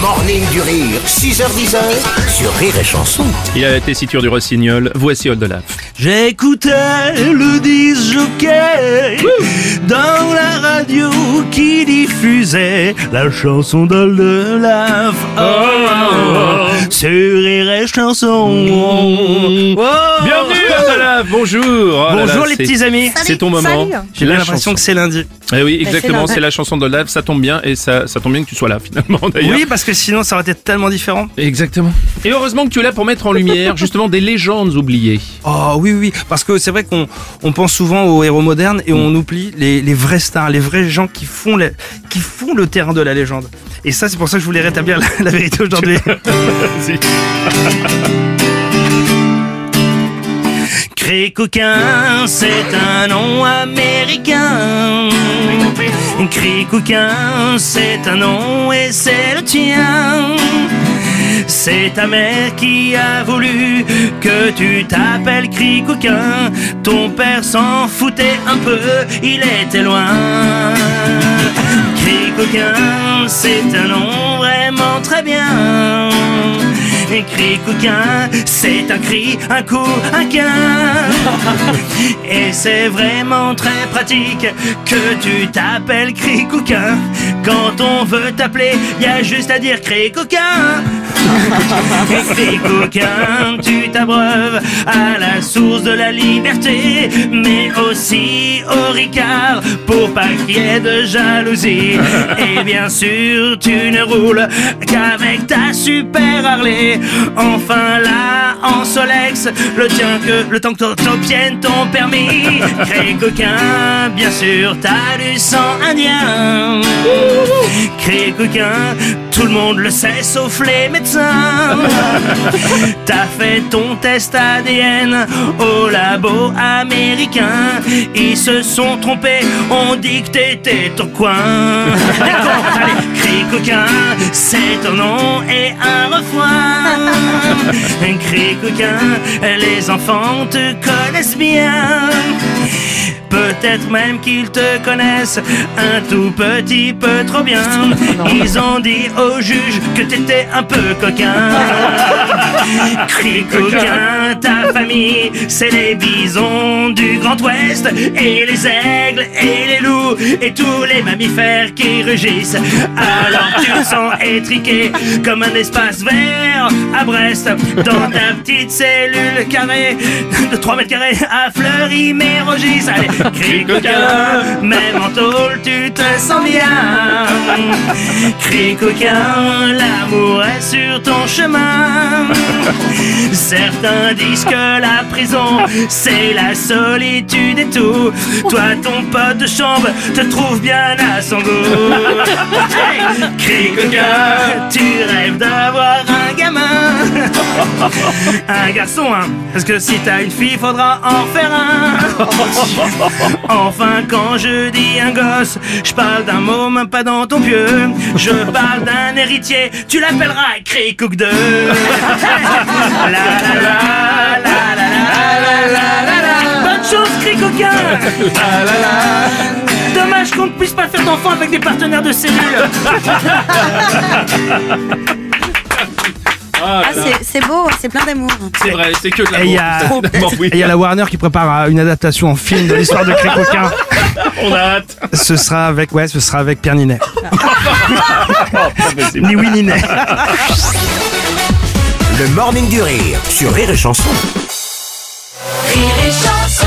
Morning du rire, 6h10 sur Rire et Chanson. Il a la tessiture du rossignol, voici Oldelaf. J'écoutais le disque jockey dans la radio qui diffusait la chanson d'Oldelaf. Oh, oh, oh, sur Rire et Chanson. Oh. Bienvenue Bonjour Oh là Bonjour là, les petits amis. C'est ton moment. J'ai l'impression que c'est lundi. Eh oui, exactement, c'est la chanson d'Oldelaf, ça tombe bien et ça, ça tombe bien que tu sois là finalement d'ailleurs. Oui, parce que sinon ça aurait été tellement différent. Exactement. Et heureusement que tu es là pour mettre en lumière justement des légendes oubliées. Oh oui, oui, parce que c'est vrai qu'on on pense souvent aux héros modernes et on oublie les, les vrais stars, les vrais gens qui font, les- qui font le terrain de la légende. Et ça, c'est pour ça que je voulais rétablir la, la vérité aujourd'hui. Vas-y. Cricouquin, c'est un nom américain. Cricouquin, c'est un nom et c'est le tien. C'est ta mère qui a voulu que tu t'appelles Cricouquin. Ton père s'en foutait un peu, il était loin. Cricouquin, c'est un nom vraiment très bien. C'est un cri, un coup, un quin. Et c'est vraiment très pratique que tu t'appelles Cricouquin. Quand on veut t'appeler, y a juste à dire Cricouquin. Et Cricouquin, tu t'abreuves à la source de la liberté, mais aussi au Ricard pour pas qu'il y ait de jalousie. Et bien sûr, tu ne roules qu'avec ta super Harley. Enfin là, en Solex, le tien que le temps que t'obtiennes ton permis. Cricouquin, bien sûr, t'as du sang indien. Cricouquin, tout le monde le sait sauf les médecins. T'as fait ton test ADN au labo américain. Ils se sont trompés, on dit que t'étais au coin. D'accord, allez, coquin, c'est ton nom et un. Un cri coquin, les enfants te connaissent bien. Peut-être même qu'ils te connaissent un tout petit peu trop bien. Ils ont dit au juge que t'étais un peu coquin. Cri coquin, ta famille, c'est les bisons du Grand Ouest et les aigles et les loups et tous les mammifères qui rugissent. Alors tu te sens étriqué comme un espace vert à Brest dans ta petite cellule carrée de 3 mètres carrés à Fleury-Mérogis. Allez, cri coquin, même en tôle tu te sens bien. Cri coquin, l'amour est sur ton chemin. Certains disent que la prison, c'est la solitude et tout. Toi, ton pote de chambre te trouve bien à son goût. Cri coquin, tu rêves d'avoir. Un garçon, hein. Parce que si t'as une fille, faudra en faire un. Enfin, quand je dis un gosse, je parle d'un môme, pas dans ton pieu. Je parle d'un héritier, tu l'appelleras Cricouc 2. La la la la la la la la la la. Bonne chance, Cricouquin. La la la. Dommage qu'on ne puisse pas faire d'enfants avec des partenaires de cellule. Ah, Ah, c'est- c'est beau, c'est plein d'amour. c'est vrai, c'est que de Et il y a- Évidemment, oui. Et il y a la Warner qui prépare euh, une adaptation en film de l'histoire de Cricouquin. On a hâte. Ce sera avec, ouais, ce sera avec Pierre Ninet. possible. Ni oui ni Ninet. Le morning du rire sur Rire et Chanson. Rire et chanson